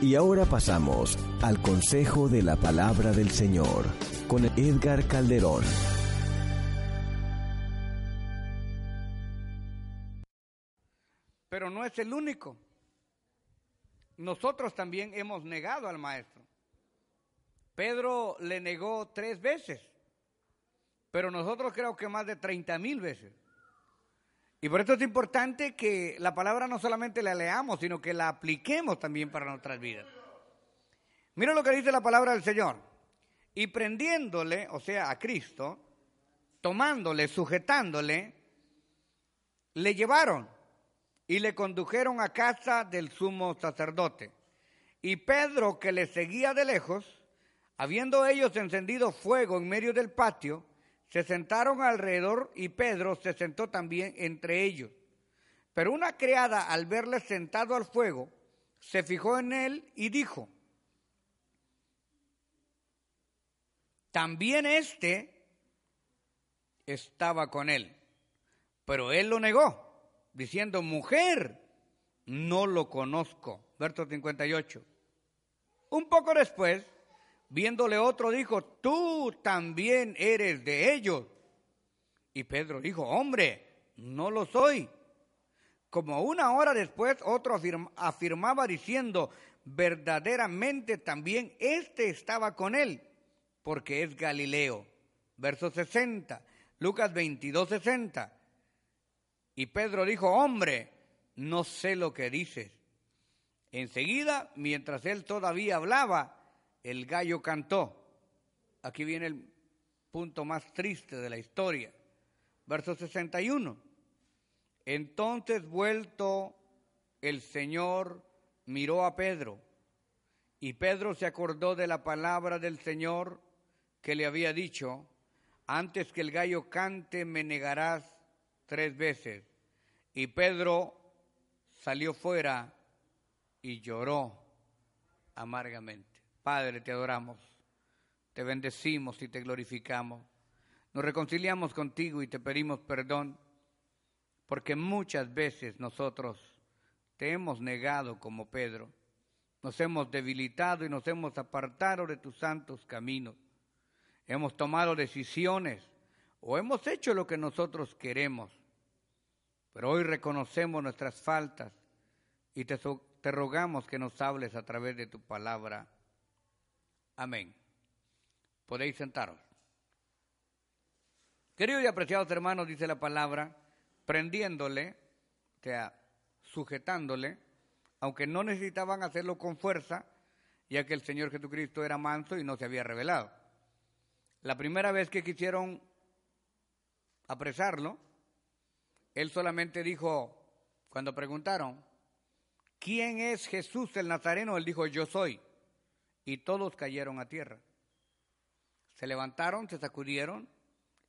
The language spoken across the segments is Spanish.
Y ahora pasamos al consejo de la palabra del Señor con Edgar Calderón. Pero no es el único. Nosotros también hemos negado al Maestro. Pedro le negó tres veces, pero nosotros creo que más de 30 mil veces. Y por esto es importante que la palabra no solamente la leamos, sino que la apliquemos también para nuestras vidas. Mira lo que dice la palabra del Señor. Y prendiéndole, o sea, a Cristo, tomándole, sujetándole, le llevaron y le condujeron a casa del sumo sacerdote. Y Pedro, que le seguía de lejos, habiendo ellos encendido fuego en medio del patio, se sentaron alrededor y Pedro se sentó también entre ellos. Pero una criada, al verle sentado al fuego, se fijó en él y dijo, también este estaba con él. Pero él lo negó, diciendo, mujer, no lo conozco. Verso 58. Un poco después, Viéndole otro dijo, tú también eres de ellos. Y Pedro dijo, hombre, no lo soy. Como una hora después otro afirmaba diciendo, verdaderamente también este estaba con él, porque es Galileo. Verso 60, Lucas 22, 60. Y Pedro dijo, hombre, no sé lo que dices. Enseguida, mientras él todavía hablaba, el gallo cantó. Aquí viene el punto más triste de la historia. Verso 61. Entonces vuelto el Señor miró a Pedro y Pedro se acordó de la palabra del Señor que le había dicho, antes que el gallo cante me negarás tres veces. Y Pedro salió fuera y lloró amargamente. Padre, te adoramos, te bendecimos y te glorificamos. Nos reconciliamos contigo y te pedimos perdón porque muchas veces nosotros te hemos negado como Pedro. Nos hemos debilitado y nos hemos apartado de tus santos caminos. Hemos tomado decisiones o hemos hecho lo que nosotros queremos. Pero hoy reconocemos nuestras faltas y te, te rogamos que nos hables a través de tu palabra. Amén. Podéis sentaros. Queridos y apreciados hermanos, dice la palabra, prendiéndole, o sea, sujetándole, aunque no necesitaban hacerlo con fuerza, ya que el Señor Jesucristo era manso y no se había revelado. La primera vez que quisieron apresarlo, él solamente dijo, cuando preguntaron, ¿quién es Jesús el Nazareno? Él dijo, yo soy y todos cayeron a tierra. Se levantaron, se sacudieron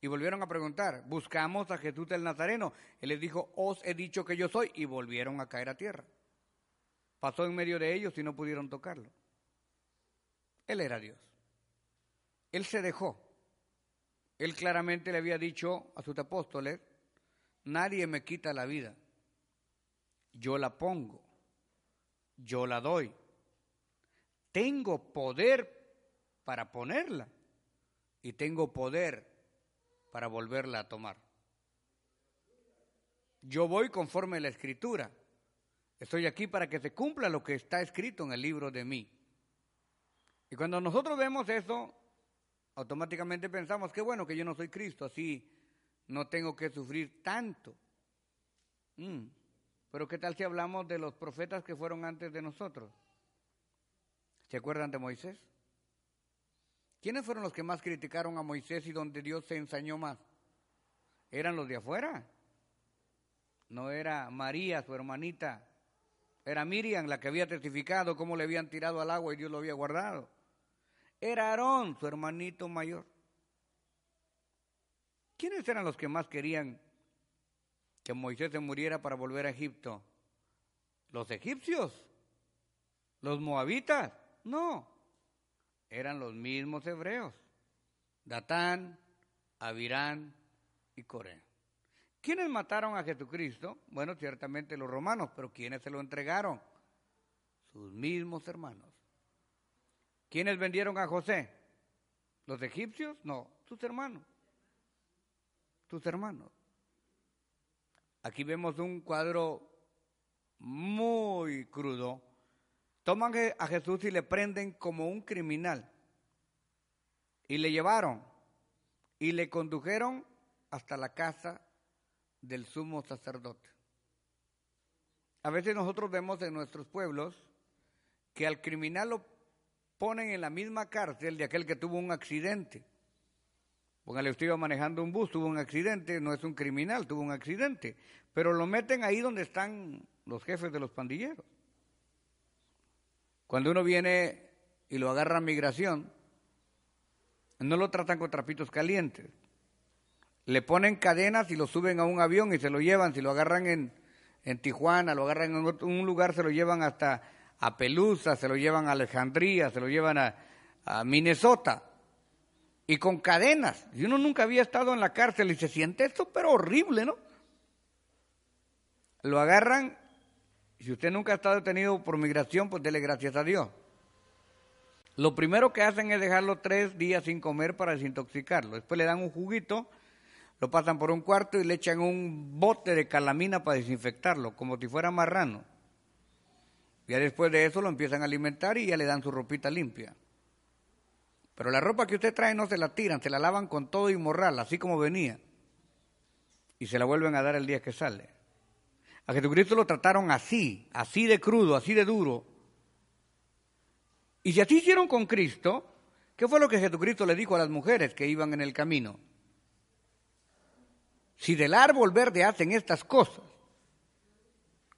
y volvieron a preguntar, buscamos a Jesús el Nazareno. Él les dijo, os he dicho que yo soy y volvieron a caer a tierra. Pasó en medio de ellos y no pudieron tocarlo. Él era Dios. Él se dejó. Él claramente le había dicho a sus apóstoles, nadie me quita la vida. Yo la pongo. Yo la doy tengo poder para ponerla y tengo poder para volverla a tomar. Yo voy conforme a la escritura. Estoy aquí para que se cumpla lo que está escrito en el libro de mí. Y cuando nosotros vemos eso, automáticamente pensamos, qué bueno que yo no soy Cristo, así no tengo que sufrir tanto. Mm. Pero ¿qué tal si hablamos de los profetas que fueron antes de nosotros? ¿Se acuerdan de Moisés? ¿Quiénes fueron los que más criticaron a Moisés y donde Dios se ensañó más? ¿Eran los de afuera? No era María, su hermanita. Era Miriam la que había testificado cómo le habían tirado al agua y Dios lo había guardado. Era Aarón, su hermanito mayor. ¿Quiénes eran los que más querían que Moisés se muriera para volver a Egipto? Los egipcios, los moabitas. No, eran los mismos hebreos, Datán, Abirán y Coré. ¿Quiénes mataron a Jesucristo? Bueno, ciertamente los romanos, pero ¿quiénes se lo entregaron? sus mismos hermanos. ¿Quiénes vendieron a José? ¿Los egipcios? No, sus hermanos. Sus hermanos. Aquí vemos un cuadro muy crudo. Toman a Jesús y le prenden como un criminal. Y le llevaron y le condujeron hasta la casa del sumo sacerdote. A veces nosotros vemos en nuestros pueblos que al criminal lo ponen en la misma cárcel de aquel que tuvo un accidente. Póngale, usted iba manejando un bus, tuvo un accidente, no es un criminal, tuvo un accidente, pero lo meten ahí donde están los jefes de los pandilleros. Cuando uno viene y lo agarra a migración, no lo tratan con trapitos calientes. Le ponen cadenas y lo suben a un avión y se lo llevan. Si lo agarran en, en Tijuana, lo agarran en un lugar, se lo llevan hasta a Pelusa, se lo llevan a Alejandría, se lo llevan a, a Minnesota. Y con cadenas. Y uno nunca había estado en la cárcel y se siente esto, pero horrible, ¿no? Lo agarran. Si usted nunca ha estado detenido por migración, pues dele gracias a Dios. Lo primero que hacen es dejarlo tres días sin comer para desintoxicarlo. Después le dan un juguito, lo pasan por un cuarto y le echan un bote de calamina para desinfectarlo, como si fuera marrano. Ya después de eso lo empiezan a alimentar y ya le dan su ropita limpia. Pero la ropa que usted trae no se la tiran, se la lavan con todo y morral, así como venía. Y se la vuelven a dar el día que sale. A Jesucristo lo trataron así, así de crudo, así de duro. Y si así hicieron con Cristo, ¿qué fue lo que Jesucristo le dijo a las mujeres que iban en el camino? Si del árbol verde hacen estas cosas,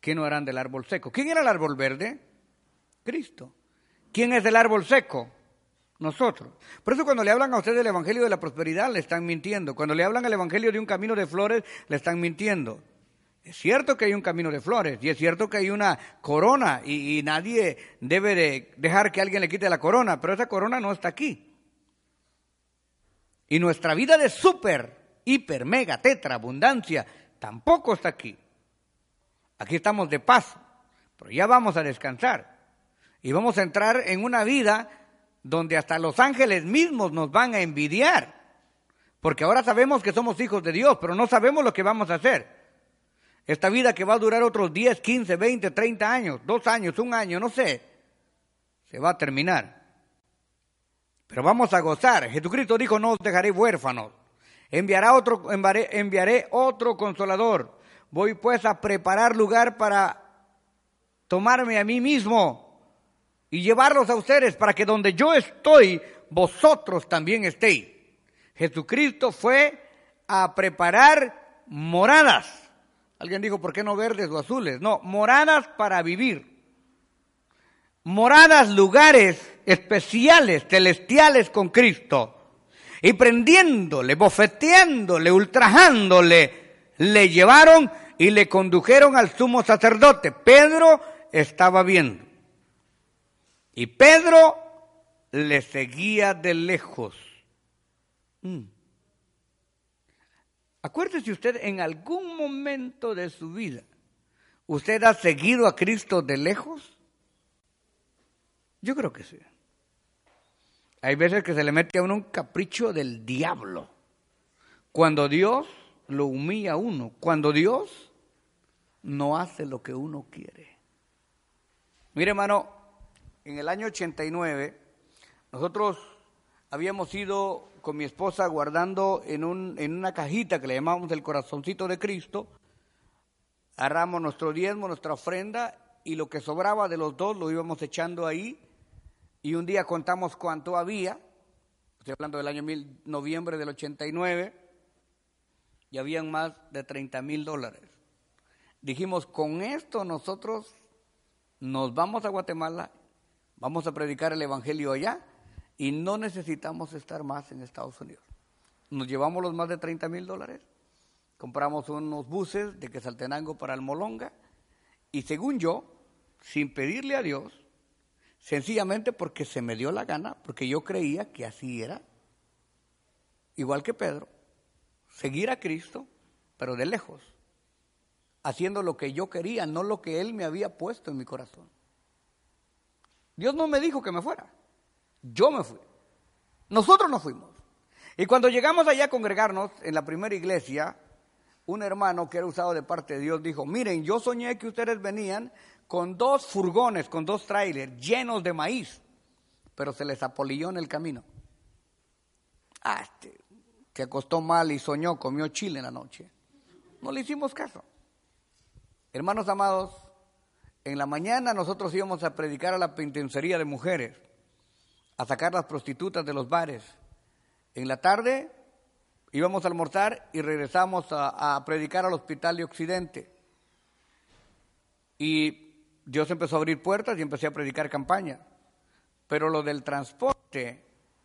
¿qué no harán del árbol seco? ¿Quién era el árbol verde? Cristo. ¿Quién es el árbol seco? Nosotros. Por eso cuando le hablan a usted del Evangelio de la Prosperidad, le están mintiendo. Cuando le hablan al Evangelio de un camino de flores, le están mintiendo. Es cierto que hay un camino de flores y es cierto que hay una corona y, nadie debe de dejar que alguien le quite la corona, pero esa corona no está aquí. Y nuestra vida de súper, hiper, mega, tetra, abundancia, tampoco está aquí. Aquí estamos de paso, pero ya vamos a descansar. Y vamos a entrar en una vida donde hasta los ángeles mismos nos van a envidiar. Porque ahora sabemos que somos hijos de Dios, pero no sabemos lo que vamos a hacer. Esta vida que va a durar otros 10, 15, 20, 30 años, dos años, un año, no sé, se va a terminar. Pero vamos a gozar. Jesucristo dijo, no os dejaré huérfanos. Enviará enviaré, enviaré otro consolador Voy pues a preparar lugar para tomarme a mí mismo y llevarlos a ustedes para que donde yo estoy, vosotros también estéis. Jesucristo fue a preparar moradas. Alguien dijo, ¿por qué no verdes o azules? No, moradas para vivir. Moradas, lugares especiales, celestiales con Cristo. Y prendiéndole, bofeteándole, ultrajándole, le llevaron y le condujeron al sumo sacerdote. Pedro estaba viendo. Y Pedro le seguía de lejos. Mm. Acuérdese usted en algún momento de su vida, ¿usted ha seguido a Cristo de lejos? Yo creo que sí. Hay veces que se le mete a uno un capricho del diablo. Cuando Dios lo humilla a uno. Cuando Dios no hace lo que uno quiere. Mire, hermano, en el año 89, nosotros habíamos ido con mi esposa guardando en, un, en una cajita que le llamamos el corazoncito de Cristo, agarramos nuestro diezmo, nuestra ofrenda, y lo que sobraba de los dos lo íbamos echando ahí, y un día contamos cuánto había, estoy hablando del año mil, noviembre del 89, y habían más de 30 mil dólares. Dijimos, con esto nosotros nos vamos a Guatemala, vamos a predicar el Evangelio allá y no necesitamos estar más en Estados Unidos. Nos llevamos los más de 30 mil dólares, compramos unos buses de Quesaltenango para Almolonga y según yo, sin pedirle a Dios, sencillamente porque se me dio la gana, porque yo creía que así era, igual que Pedro, seguir a Cristo, pero de lejos haciendo lo que yo quería, no lo que Él me había puesto en mi corazón. Dios no me dijo que me fuera. Yo me fui. Nosotros nos fuimos. Y cuando llegamos allá a congregarnos en la primera iglesia, un hermano que era usado de parte de Dios dijo, miren, yo soñé que ustedes venían con dos furgones, con dos trailers llenos de maíz, pero se les apolilló en el camino. Ah, este, que acostó mal y soñó, comió chile en la noche. No le hicimos caso. Hermanos amados, en la mañana nosotros íbamos a predicar a la penitenciaría de mujeres, a sacar las prostitutas de los bares. En la tarde íbamos a almorzar y regresamos a, predicar al hospital de Occidente. Y Dios empezó a abrir puertas y empecé a predicar campaña. Pero lo del transporte,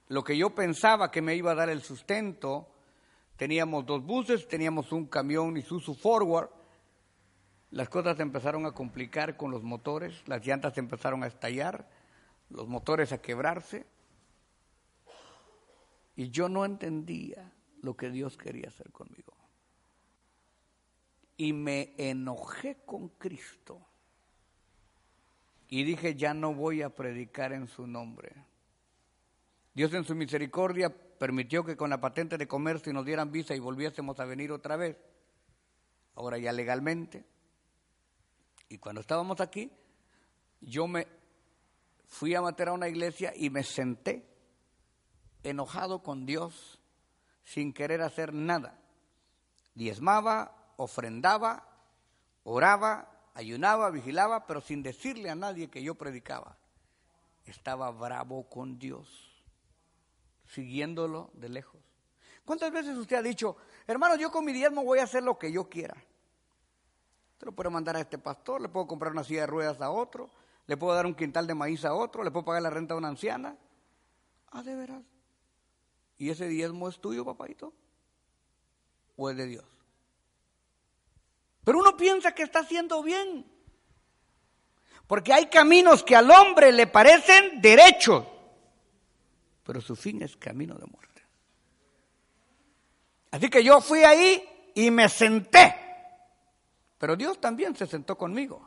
lo que yo pensaba que me iba a dar el sustento, teníamos dos buses, teníamos un camión Isuzu Forward, las cosas empezaron a complicar con los motores, las llantas empezaron a estallar, los motores a quebrarse, y yo no entendía lo que Dios quería hacer conmigo. Y me enojé con Cristo. Y dije, ya no voy a predicar en su nombre. Dios en su misericordia permitió que con la patente de comercio nos dieran visa y volviésemos a venir otra vez. Ahora ya legalmente. Y cuando estábamos aquí, yo me fui a matar a una iglesia y me senté enojado con Dios sin querer hacer nada. Diezmaba, ofrendaba, oraba, ayunaba, vigilaba, pero sin decirle a nadie que yo predicaba. Estaba bravo con Dios, siguiéndolo de lejos. ¿Cuántas veces usted ha dicho, hermano, yo con mi diezmo voy a hacer lo que yo quiera? Te lo puedo mandar a este pastor, le puedo comprar una silla de ruedas a otro, le puedo dar un quintal de maíz a otro, le puedo pagar la renta a una anciana. Ah, de veras. ¿Y ese diezmo es tuyo, papadito? ¿O es de Dios? Pero uno piensa que está haciendo bien. Porque hay caminos que al hombre le parecen derechos, pero su fin es camino de muerte. Así que yo fui ahí y me senté. Pero Dios también se sentó conmigo.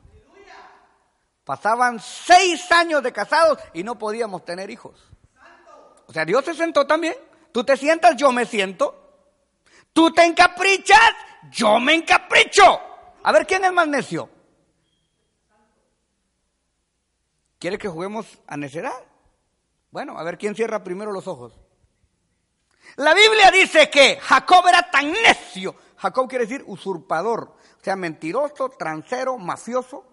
Pasaban seis años de casados y no podíamos tener hijos. O sea, Dios se sentó también. Tú te sientas, yo me siento. Tú te encaprichas, yo me encapricho. A ver, ¿quién es más necio? ¿Quiere que juguemos a necedad? Bueno, a ver quién cierra primero los ojos. La Biblia dice que Jacob era tan necio. Jacob quiere decir usurpador, o sea, mentiroso, transero, mafioso.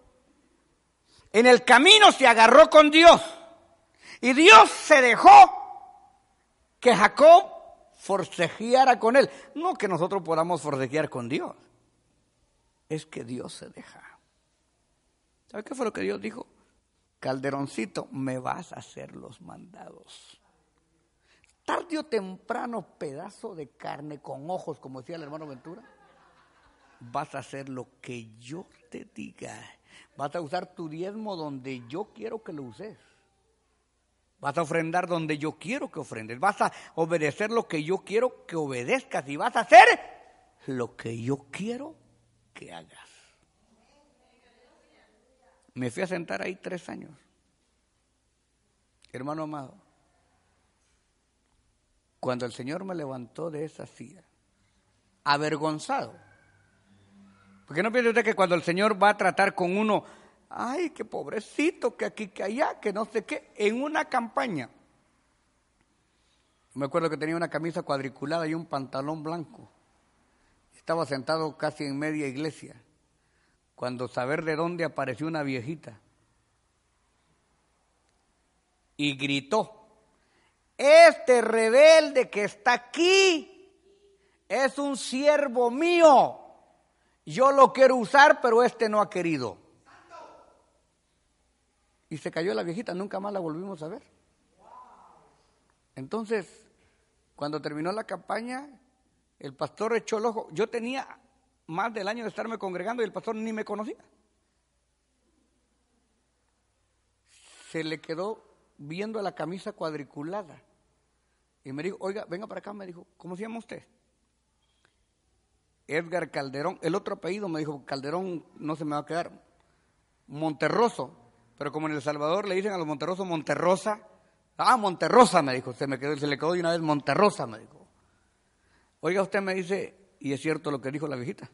En el camino se agarró con Dios y Dios se dejó que Jacob forcejeara con él. No que nosotros podamos forcejear con Dios. Es que Dios se deja. ¿Sabe qué fue lo que Dios dijo? Calderoncito, me vas a hacer los mandados. Tarde o temprano, pedazo de carne con ojos, como decía el hermano Ventura, vas a hacer lo que yo te diga. Vas a usar tu diezmo donde yo quiero que lo uses. Vas a ofrendar donde yo quiero que ofrendes. Vas a obedecer lo que yo quiero que obedezcas. Y vas a hacer lo que yo quiero que hagas. Me fui a sentar ahí tres años. Hermano amado, cuando el Señor me levantó de esa silla, avergonzado, porque no piense usted que cuando el Señor va a tratar con uno ay, qué pobrecito, que aquí, que allá, que no sé qué, en una campaña. Me acuerdo que tenía una camisa cuadriculada y un pantalón blanco. Estaba sentado casi en media iglesia, cuando saber de dónde apareció una viejita. Y gritó, este rebelde que está aquí es un siervo mío. Yo lo quiero usar, pero este no ha querido. Y se cayó la viejita, nunca más la volvimos a ver. Entonces, cuando terminó la campaña, el pastor echó el ojo. Yo tenía más del año de estarme congregando y el pastor ni me conocía. Se le quedó viendo la camisa cuadriculada. Y me dijo, oiga, venga para acá, me dijo, ¿cómo se llama usted? Edgar Calderón. El otro apellido me dijo, Calderón no se me va a quedar. Monterroso. Pero como en El Salvador le dicen a los monterrosos Monterrosa, ah, Monterrosa me dijo, se, me quedó, se le quedó de una vez Monterrosa, me dijo. Oiga, usted me dice, y es cierto lo que dijo la viejita.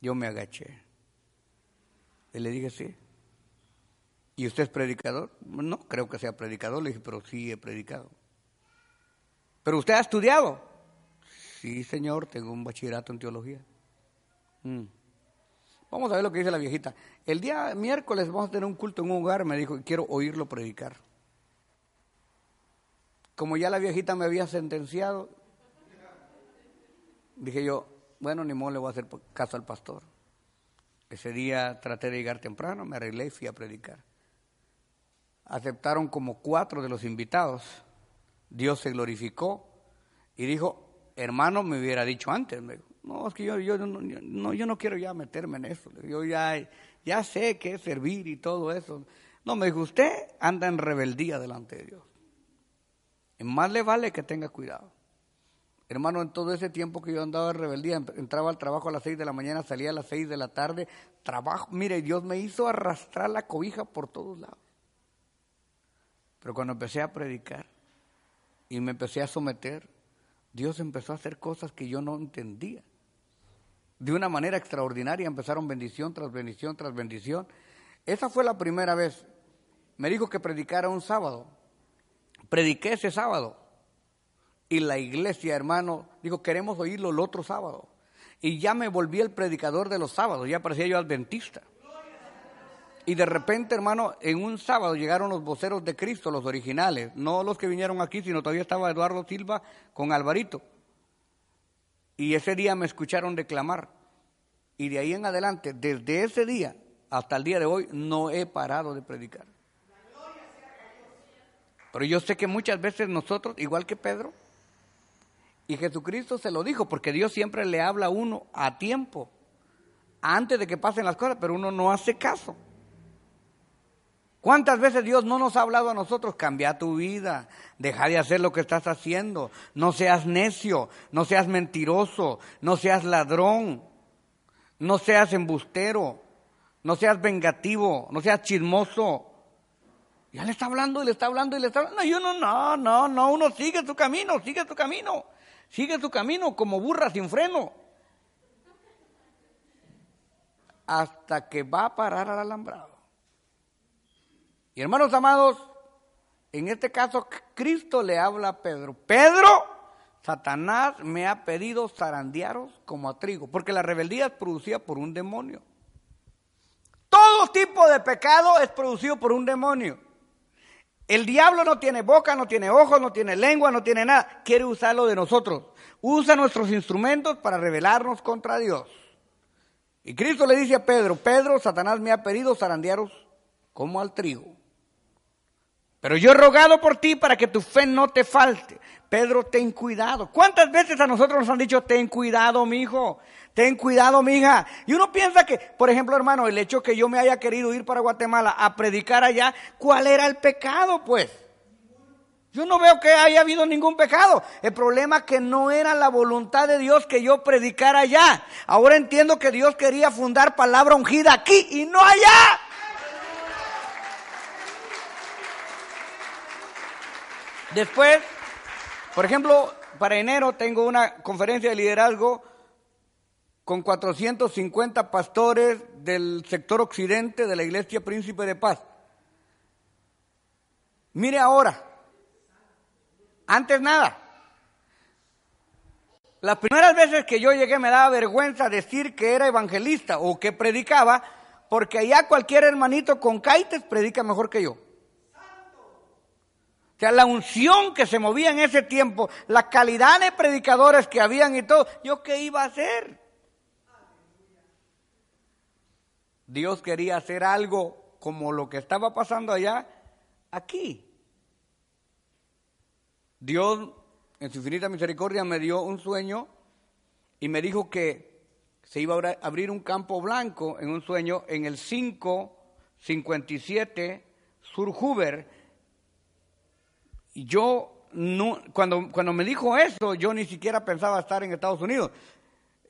Yo me agaché. Y le dije, sí. ¿Y usted es predicador? No creo que sea predicador, le dije, pero sí he predicado. ¿Pero usted ha estudiado? Sí, señor, tengo un bachillerato en teología. Mm. Vamos a ver lo que dice la viejita. El día miércoles vamos a tener un culto en un hogar, me dijo, quiero oírlo predicar. Como ya la viejita me había sentenciado, dije yo, bueno, ni modo le voy a hacer caso al pastor. Ese día traté de llegar temprano, me arreglé y fui a predicar. Aceptaron como cuatro de los invitados. Dios se glorificó y dijo, hermano, me hubiera dicho antes. no, es que yo, yo, no, yo no quiero ya meterme en eso. Yo ya, ya sé qué es servir y todo eso. No, me dijo, usted anda en rebeldía delante de Dios. Y más le vale que tenga cuidado. Hermano, en todo ese tiempo que yo andaba en rebeldía, entraba al trabajo a las seis de la mañana, salía a las seis de la tarde, trabajo, mire, Dios me hizo arrastrar la cobija por todos lados. Pero cuando empecé a predicar y me empecé a someter, Dios empezó a hacer cosas que yo no entendía. De una manera extraordinaria empezaron bendición tras bendición tras bendición. Esa fue la primera vez. Me dijo que predicara un sábado. Prediqué ese sábado. Y la iglesia, hermano, dijo, queremos oírlo el otro sábado. Y ya me volví el predicador de los sábados, ya parecía yo adventista. Y de repente, hermano, en un sábado llegaron los voceros de Cristo, los originales, no los que vinieron aquí, sino todavía estaba Eduardo Silva con Alvarito. Y ese día me escucharon declamar. Y de ahí en adelante, desde ese día hasta el día de hoy, no he parado de predicar. Pero yo sé que muchas veces nosotros, igual que Pedro, y Jesucristo se lo dijo, porque Dios siempre le habla a uno a tiempo, antes de que pasen las cosas, pero uno no hace caso. ¿Cuántas veces Dios no nos ha hablado a nosotros? Cambia tu vida, deja de hacer lo que estás haciendo, no seas necio, no seas mentiroso, no seas ladrón, no seas embustero, no seas vengativo, no seas chismoso. Ya le está hablando y le está hablando y le está hablando. No, yo no, no, no, no, uno sigue su camino, sigue su camino. Sigue su camino como burra sin freno. Hasta que va a parar al alambrado. Y hermanos amados, en este caso Cristo le habla a Pedro. Pedro, Satanás me ha pedido zarandearos como a trigo, porque la rebeldía es producida por un demonio. Todo tipo de pecado es producido por un demonio. El diablo no tiene boca, no tiene ojos, no tiene lengua, no tiene nada. Quiere usarlo de nosotros. Usa nuestros instrumentos para rebelarnos contra Dios. Y Cristo le dice a Pedro, Pedro, Satanás me ha pedido zarandearos como al trigo. Pero yo he rogado por ti para que tu fe no te falte. Pedro, ten cuidado. ¿Cuántas veces a nosotros nos han dicho, ten cuidado, mi hijo? Ten cuidado, mi hija. Y uno piensa que, por ejemplo, hermano, el hecho que yo me haya querido ir para Guatemala a predicar allá, ¿cuál era el pecado, pues? Yo no veo que haya habido ningún pecado. El problema es que no era la voluntad de Dios que yo predicara allá. Ahora entiendo que Dios quería fundar palabra ungida aquí y no allá. Después, por ejemplo, para enero tengo una conferencia de liderazgo con 450 pastores del sector occidente de la Iglesia Príncipe de Paz. Mire ahora, antes nada. Las primeras veces que yo llegué me daba vergüenza decir que era evangelista o que predicaba, porque allá cualquier hermanito con caites predica mejor que yo. O sea, la unción que se movía en ese tiempo, la calidad de predicadores que habían y todo, ¿yo qué iba a hacer? Dios quería hacer algo como lo que estaba pasando allá, aquí. Dios, en su infinita misericordia, me dio un sueño y me dijo que se iba a abrir un campo blanco en un sueño en el 557 Sur Hoover. Y yo, no, cuando, cuando me dijo eso, yo ni siquiera pensaba estar en Estados Unidos.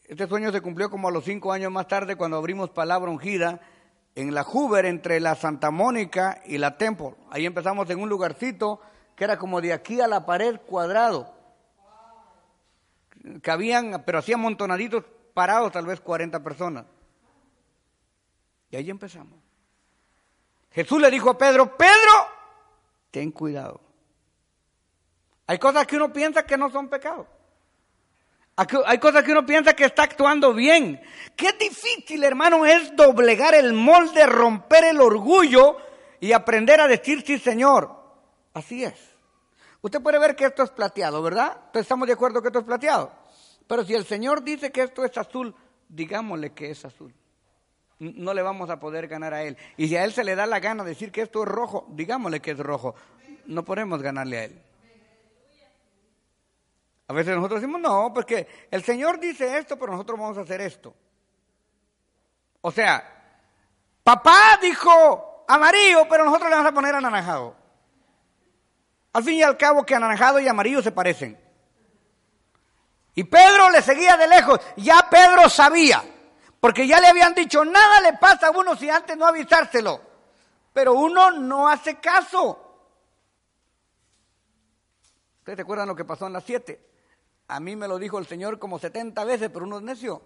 Este sueño se cumplió como a los cinco años más tarde cuando abrimos Palabra Ungida en la Hoover entre la Santa Mónica y la Temple. Ahí empezamos en un lugarcito que era como de aquí a la pared cuadrado. Cabían, pero hacían montonaditos parados, tal vez 40 personas. Y ahí empezamos. Jesús le dijo a Pedro, Pedro, ten cuidado. Hay cosas que uno piensa que no son pecados. Hay cosas que uno piensa que está actuando bien. Qué difícil, hermano, es doblegar el molde, romper el orgullo y aprender a decir sí, Señor. Así es. Usted puede ver que esto es plateado, ¿verdad? Entonces estamos de acuerdo que esto es plateado. Pero si el Señor dice que esto es azul, digámosle que es azul. No le vamos a poder ganar a Él. Y si a Él se le da la gana decir que esto es rojo, digámosle que es rojo. No podemos ganarle a Él. A veces nosotros decimos, no, porque el Señor dice esto, pero nosotros vamos a hacer esto. O sea, papá dijo amarillo, pero nosotros le vamos a poner anaranjado. Al fin y al cabo que anaranjado y amarillo se parecen. Y Pedro le seguía de lejos. Ya Pedro sabía, porque ya le habían dicho, nada le pasa a uno si antes no avisárselo. Pero uno no hace caso. ¿Ustedes recuerdan lo que pasó en las siete? A mí me lo dijo el Señor como 70 veces, pero uno es necio.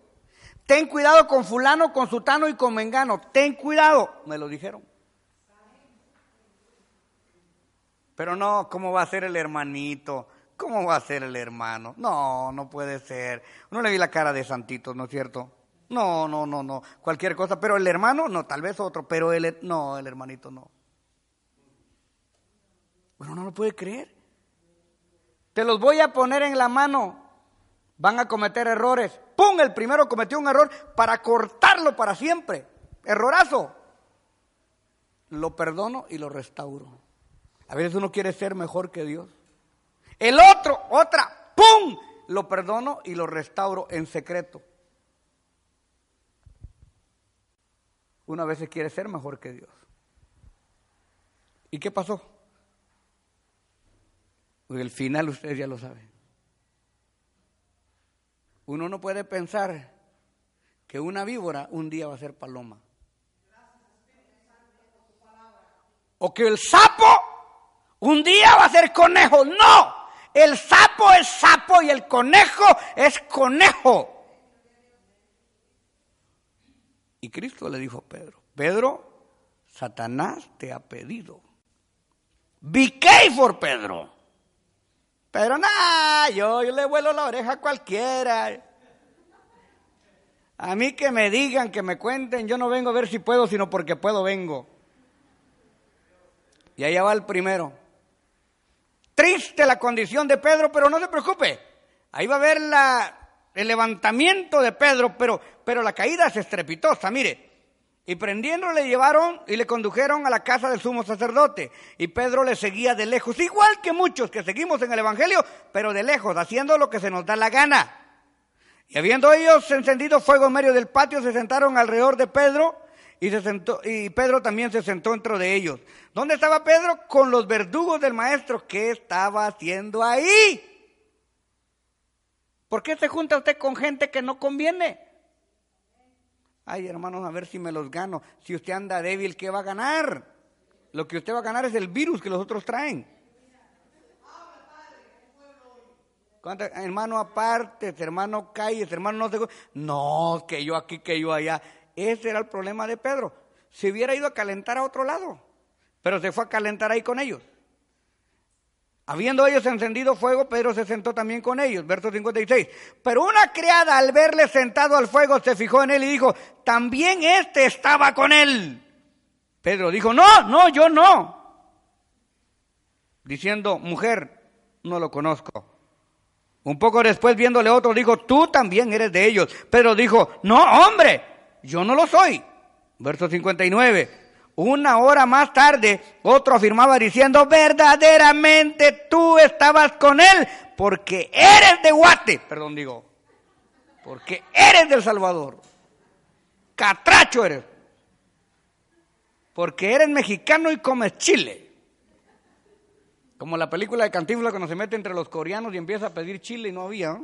Ten cuidado con fulano, con sutano y con mengano. Ten cuidado, me lo dijeron. Pero no, ¿cómo va a ser el hermanito? ¿Cómo va a ser el hermano? No, no puede ser. Uno le vi la cara de santito, ¿no es cierto? No, no, no, no. Cualquier cosa. Pero el hermano, no, tal vez otro. Pero él, no, el hermanito no. Bueno, no lo puede creer. Te los voy a poner en la mano. Van a cometer errores. ¡Pum! El primero cometió un error para cortarlo para siempre. Errorazo. Lo perdono y lo restauro. A veces uno quiere ser mejor que Dios. El otro, otra, ¡pum! Lo perdono y lo restauro en secreto. Uno a veces quiere ser mejor que Dios. ¿Y qué pasó? Porque el final ustedes ya lo saben. Uno no puede pensar que una víbora un día va a ser paloma. O que el sapo un día va a ser conejo. No, el sapo es sapo y el conejo es conejo. Y Cristo le dijo a Pedro, Pedro, Satanás te ha pedido. Be careful, Pedro. Pero nada, yo, yo le vuelo la oreja a cualquiera. A mí que me digan, que me cuenten, yo no vengo a ver si puedo, sino porque puedo vengo. Y allá va el primero. Triste la condición de Pedro, pero no se preocupe. Ahí va a ver la, el levantamiento de Pedro, pero, pero la caída es estrepitosa. Mire, y prendiendo le llevaron y le condujeron a la casa del sumo sacerdote. Y Pedro le seguía de lejos, igual que muchos que seguimos en el Evangelio, pero de lejos, haciendo lo que se nos da la gana. Y habiendo ellos encendido fuego en medio del patio, se sentaron alrededor de Pedro y, se sentó, y Pedro también se sentó dentro de ellos. ¿Dónde estaba Pedro? Con los verdugos del maestro. ¿Qué estaba haciendo ahí? ¿Por qué se junta usted con gente que no conviene? Ay, hermanos, a ver si me los gano. Si usted anda débil, ¿qué va a ganar? Lo que usted va a ganar es el virus que los otros traen. Hermano aparte, hermano calles, hermano no sé. No, que yo aquí, que yo allá. Ese era el problema de Pedro. Se hubiera ido a calentar a otro lado, pero se fue a calentar ahí con ellos. Habiendo ellos encendido fuego, Pedro se sentó también con ellos. Verso 56. Pero una criada al verle sentado al fuego se fijó en él y dijo, también este estaba con él. Pedro dijo, no, no, yo no. Diciendo, mujer, no lo conozco. Un poco después, viéndole otro, dijo, tú también eres de ellos. Pedro dijo, no, hombre, yo no lo soy. Verso 59. Una hora más tarde, otro afirmaba diciendo, verdaderamente tú estabas con él porque eres de Guate, perdón digo, porque eres del Salvador. Catracho eres. Porque eres mexicano y comes chile. Como la película de Cantinflas cuando se mete entre los coreanos y empieza a pedir chile y no había.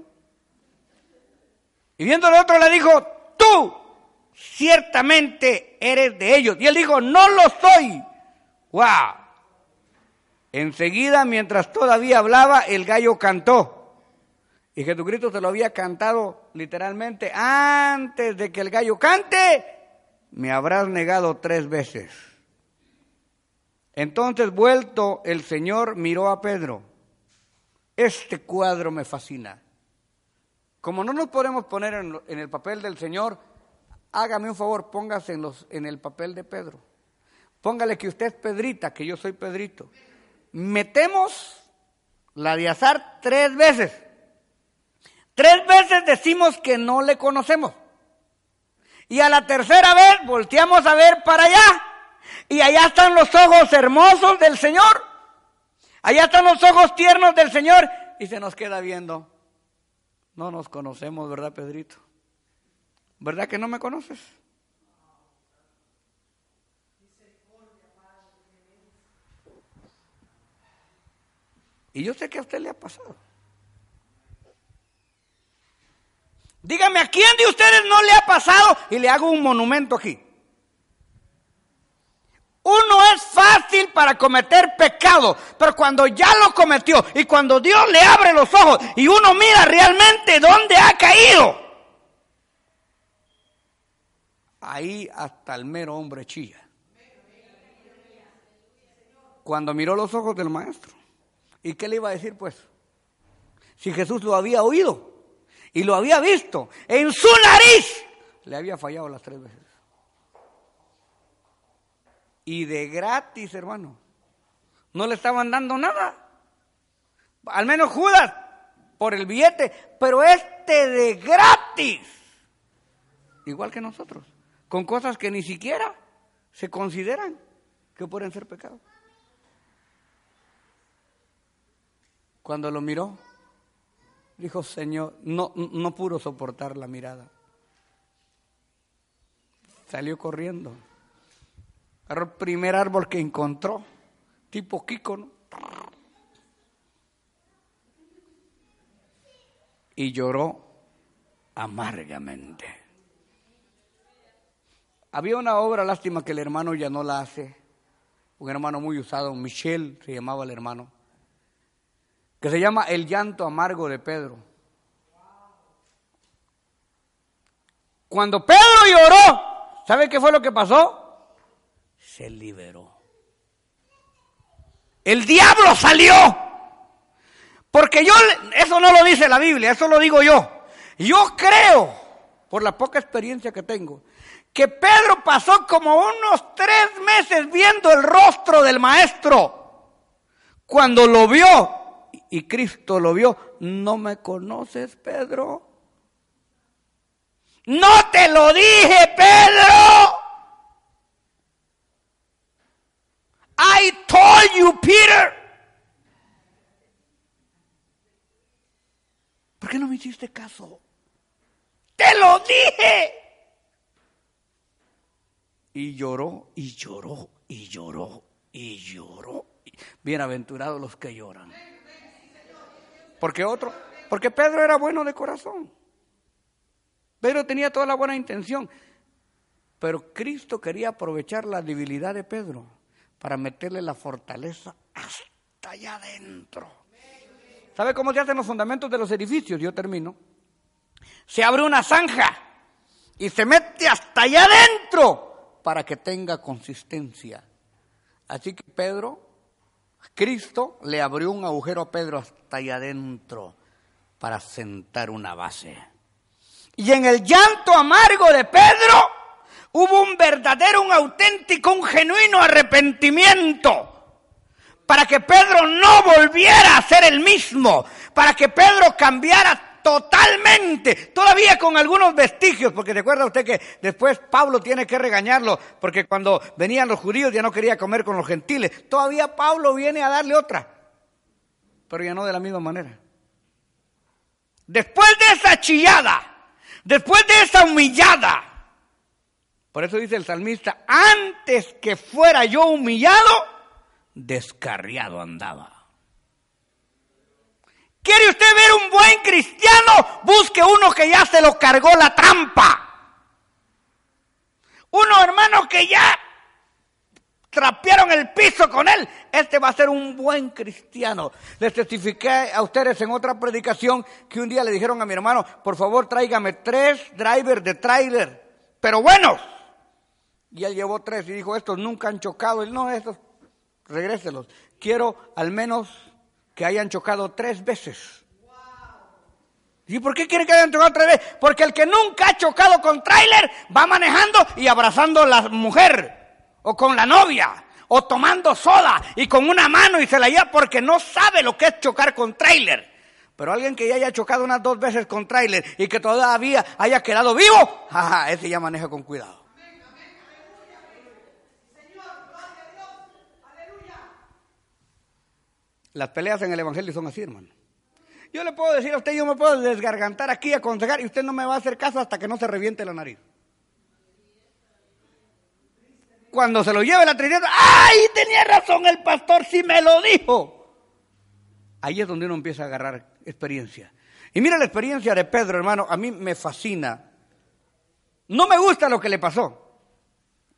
Y viendo al otro le dijo, tú ciertamente eres de ellos. Y él dijo, no lo soy. ¡Wow! Enseguida, mientras todavía hablaba, el gallo cantó. Y Jesucristo se lo había cantado literalmente antes de que el gallo cante, me habrás negado tres veces. Entonces, vuelto, el Señor miró a Pedro. Este cuadro me fascina. Como no nos podemos poner en, el papel del Señor, hágame un favor, póngase en, los, en el papel de Pedro. Póngale que usted es Pedrita, que yo soy Pedrito. Metemos la de azar tres veces. Tres veces decimos que no le conocemos. Y a la tercera vez volteamos a ver para allá. Y allá están los ojos hermosos del Señor. Allá están los ojos tiernos del Señor. Y se nos queda viendo. No nos conocemos, ¿verdad, Pedrito? ¿Verdad que no me conoces? Y yo sé que a usted le ha pasado. Dígame, ¿a quién de ustedes no le ha pasado? Y le hago un monumento aquí. Uno es fácil para cometer pecado, pero cuando ya lo cometió y cuando Dios le abre los ojos y uno mira realmente dónde ha caído, ahí hasta el mero hombre chilla. Cuando miró los ojos del maestro. ¿Y qué le iba a decir pues? Si Jesús lo había oído y lo había visto en su nariz, le había fallado las tres veces. Y de gratis, hermano. No le estaban dando nada. Al menos Judas por el billete, pero este de gratis. Igual que nosotros, con cosas que ni siquiera se consideran que pueden ser pecados. Cuando lo miró, Dijo, Señor, no, no pudo soportar la mirada. Salió corriendo. el primer árbol que encontró, tipo Kiko, ¿no? Y lloró amargamente. Había una obra, lástima que el hermano ya no la hace. Un hermano muy usado, Michel se llamaba el hermano que se llama El llanto amargo de Pedro. Cuando Pedro lloró, ¿sabe qué fue lo que pasó? Se liberó. El diablo salió. Porque yo, eso no lo dice la Biblia, eso lo digo yo. Yo creo, por la poca experiencia que tengo, que Pedro pasó como unos tres meses viendo el rostro del maestro. Cuando lo vio, y Cristo lo vio. ¿No me conoces, Pedro? No te lo dije, Pedro. I told you, Peter. ¿Por qué no me hiciste caso? Te lo dije. Y lloró, y lloró, y lloró, y lloró. Bienaventurados los que lloran. Porque otro, porque Pedro era bueno de corazón. Pedro tenía toda la buena intención. Pero Cristo quería aprovechar la debilidad de Pedro para meterle la fortaleza hasta allá adentro. ¿Sabe cómo se hacen los fundamentos de los edificios? Yo termino. Se abre una zanja y se mete hasta allá adentro para que tenga consistencia. Así que Pedro Cristo le abrió un agujero a Pedro hasta allá adentro para sentar una base. Y en el llanto amargo de Pedro hubo un verdadero, un auténtico, un genuino arrepentimiento para que Pedro no volviera a ser el mismo, para que Pedro cambiara totalmente, todavía con algunos vestigios, porque recuerda usted que después Pablo tiene que regañarlo, porque cuando venían los judíos ya no quería comer con los gentiles, todavía Pablo viene a darle otra, pero ya no de la misma manera. Después de esa chillada, después de esa humillada, por eso dice el salmista, antes que fuera yo humillado, descarriado andaba. ¿Quiere usted ver un buen cristiano? Busque uno que ya se lo cargó la trampa. Uno, hermano, que ya trapearon el piso con él. Este va a ser un buen cristiano. Les testifiqué a ustedes en otra predicación que un día le dijeron a mi hermano, por favor tráigame tres drivers de trailer, pero buenos. Y él llevó tres y dijo, estos nunca han chocado. Él no, estos, regréselos. Quiero al menos que hayan chocado tres veces. ¿Y por qué quiere que hayan chocado tres veces? Porque el que nunca ha chocado con trailer va manejando y abrazando a la mujer o con la novia, o tomando soda y con una mano y se la lleva porque no sabe lo que es chocar con tráiler. Pero alguien que ya haya chocado unas dos veces con tráiler y que todavía haya quedado vivo, jaja, ese ya maneja con cuidado. Las peleas en el Evangelio son así, hermano. Yo le puedo decir a usted, yo me puedo desgargantar aquí, aconsejar, y usted no me va a hacer caso hasta que no se reviente la nariz cuando se lo lleve la tristeza, ¡ay! Tenía razón el pastor, si me lo dijo. Ahí es donde uno empieza a agarrar experiencia. Y mira la experiencia de Pedro, hermano, a mí me fascina. No me gusta lo que le pasó,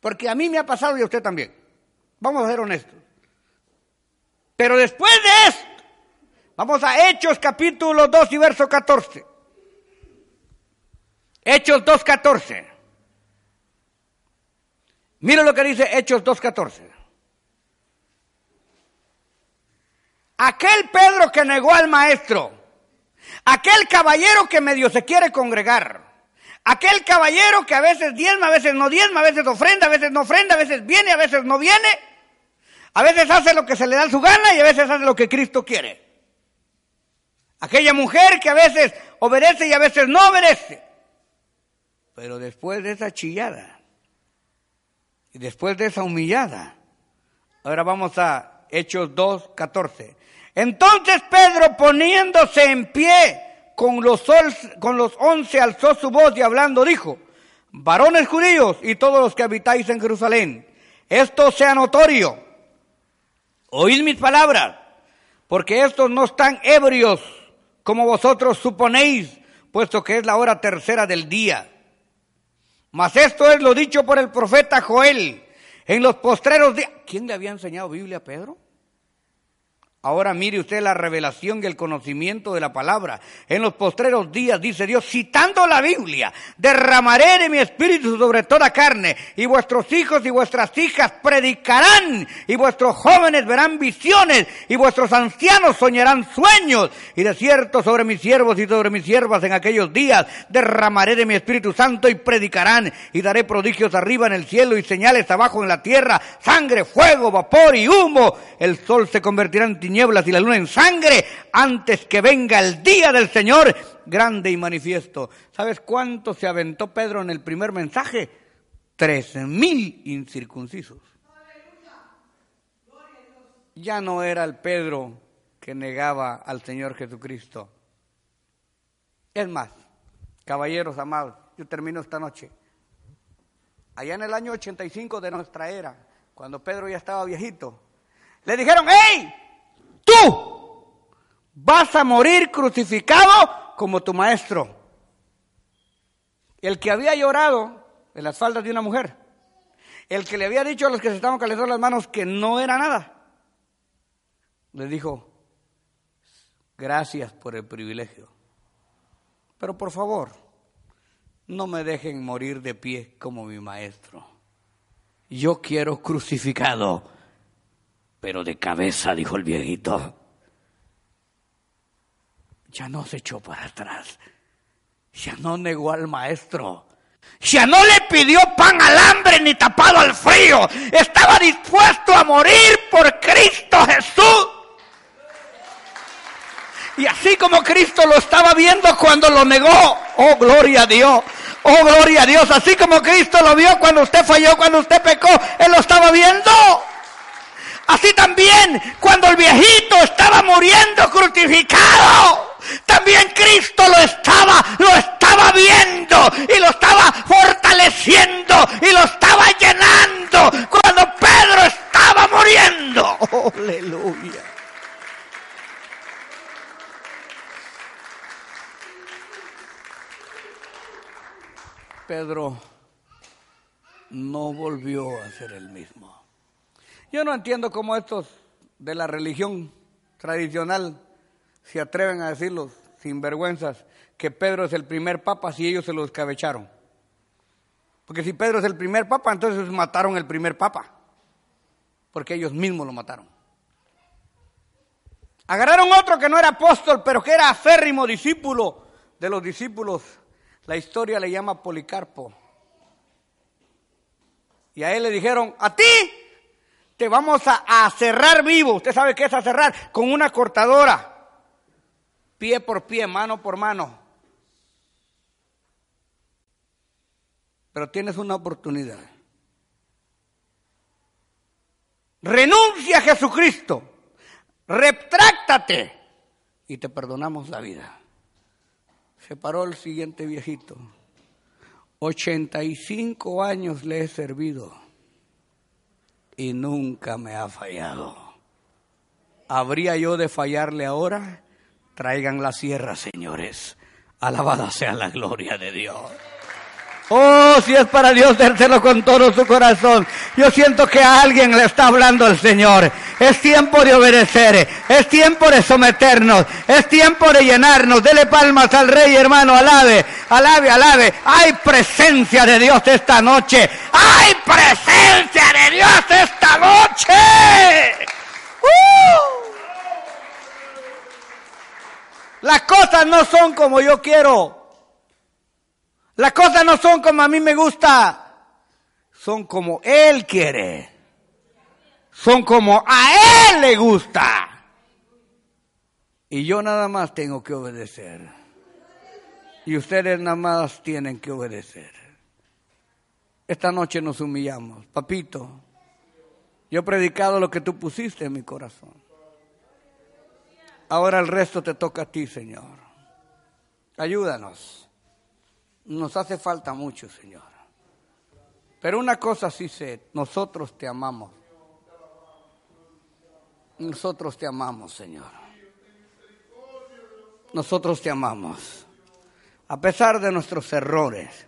porque a mí me ha pasado y a usted también. Vamos a ser honestos. Pero después de esto, vamos a Hechos capítulo 2 y verso 14. Hechos 2, 14. Mira lo que dice Hechos 2.14. Aquel Pedro que negó al maestro, aquel caballero que medio se quiere congregar, aquel caballero que a veces diezma, a veces no diezma, a veces ofrenda, a veces no ofrenda, a veces viene, a veces no viene, a veces hace lo que se le da su gana y a veces hace lo que Cristo quiere. Aquella mujer que a veces obedece y a veces no obedece. Pero después de esa chillada, y después de esa humillada, ahora vamos a Hechos 2, 14. Entonces Pedro poniéndose en pie con los, con los once alzó su voz y hablando dijo, varones judíos y todos los que habitáis en Jerusalén, esto sea notorio, oíd mis palabras, porque estos no están ebrios como vosotros suponéis, puesto que es la hora tercera del día. Mas esto es lo dicho por el profeta Joel en los postreros días. ¿Quién le había enseñado Biblia a Pedro? Ahora mire usted la revelación y el conocimiento de la palabra. En los postreros días, dice Dios, citando la Biblia, derramaré de mi espíritu sobre toda carne, y vuestros hijos y vuestras hijas predicarán, y vuestros jóvenes verán visiones, y vuestros ancianos soñarán sueños, y de cierto sobre mis siervos y sobre mis siervas en aquellos días derramaré de mi Espíritu Santo y predicarán, y daré prodigios arriba en el cielo y señales abajo en la tierra, sangre, fuego, vapor y humo. El sol se convertirá en nieblas y la luna en sangre antes que venga el día del Señor grande y manifiesto. ¿Sabes cuánto se aventó Pedro en el primer mensaje? Tres mil incircuncisos. Ya no era el Pedro que negaba al Señor Jesucristo. Es más, caballeros amados, yo termino esta noche. Allá en el año 85 de nuestra era, cuando Pedro ya estaba viejito, le dijeron, ¡Hey! Tú vas a morir crucificado como tu maestro. El que había llorado en las faldas de una mujer. El que le había dicho a los que se estaban calentando las manos que no era nada. Le dijo, gracias por el privilegio. Pero por favor, no me dejen morir de pie como mi maestro. Yo quiero crucificado pero de cabeza, dijo el viejito. Ya no se echó para atrás. Ya no negó al maestro. Ya no le pidió pan al hambre ni tapado al frío. Estaba dispuesto a morir por Cristo Jesús. Y así como Cristo lo estaba viendo cuando lo negó, oh gloria a Dios, oh gloria a Dios, así como Cristo lo vio cuando usted falló, cuando usted pecó, Él lo estaba viendo. Así también cuando el viejito estaba muriendo crucificado, también Cristo lo estaba, lo estaba viendo y lo estaba fortaleciendo y lo estaba llenando cuando Pedro estaba muriendo. aleluya. Pedro no volvió a ser el mismo. Yo no entiendo cómo estos de la religión tradicional se atreven a decirlos sin vergüenzas que Pedro es el primer papa si ellos se lo descabecharon. Porque si Pedro es el primer papa, entonces mataron el primer papa. Porque ellos mismos lo mataron. Agarraron otro que no era apóstol, pero que era aférrimo discípulo de los discípulos. La historia le llama Policarpo. Y a él le dijeron, a ti te vamos a, cerrar vivo. Usted sabe qué es a cerrar con una cortadora. Pie por pie, mano por mano. pero tienes una oportunidad. Renuncia a Jesucristo, retráctate y te perdonamos la vida. Se paró el siguiente viejito. 85 años le he servido y nunca me ha fallado. ¿Habría yo de fallarle ahora? Traigan la sierra, señores. Alabada sea la gloria de Dios. Oh, si es para Dios, dérselo con todo su corazón. Yo siento que a alguien le está hablando el Señor. Es tiempo de obedecer, es tiempo de someternos, es tiempo de llenarnos. Dele palmas al Rey, hermano, alabe, alabe, alabe. Hay presencia de Dios esta noche. Hay presencia de Dios esta noche. ¡Uh! Las cosas no son como yo quiero. Las cosas no son como a mí me gusta, son como Él quiere. Son como a Él le gusta. Y yo nada más tengo que obedecer. Y ustedes nada más tienen que obedecer. Esta noche nos humillamos. Papito, yo he predicado lo que tú pusiste en mi corazón. Ahora el resto te toca a ti, Señor. Ayúdanos. Nos hace falta mucho, Señor. Pero una cosa sí sé, nosotros te amamos. Nosotros te amamos, Señor. Nosotros te amamos. A pesar de nuestros errores,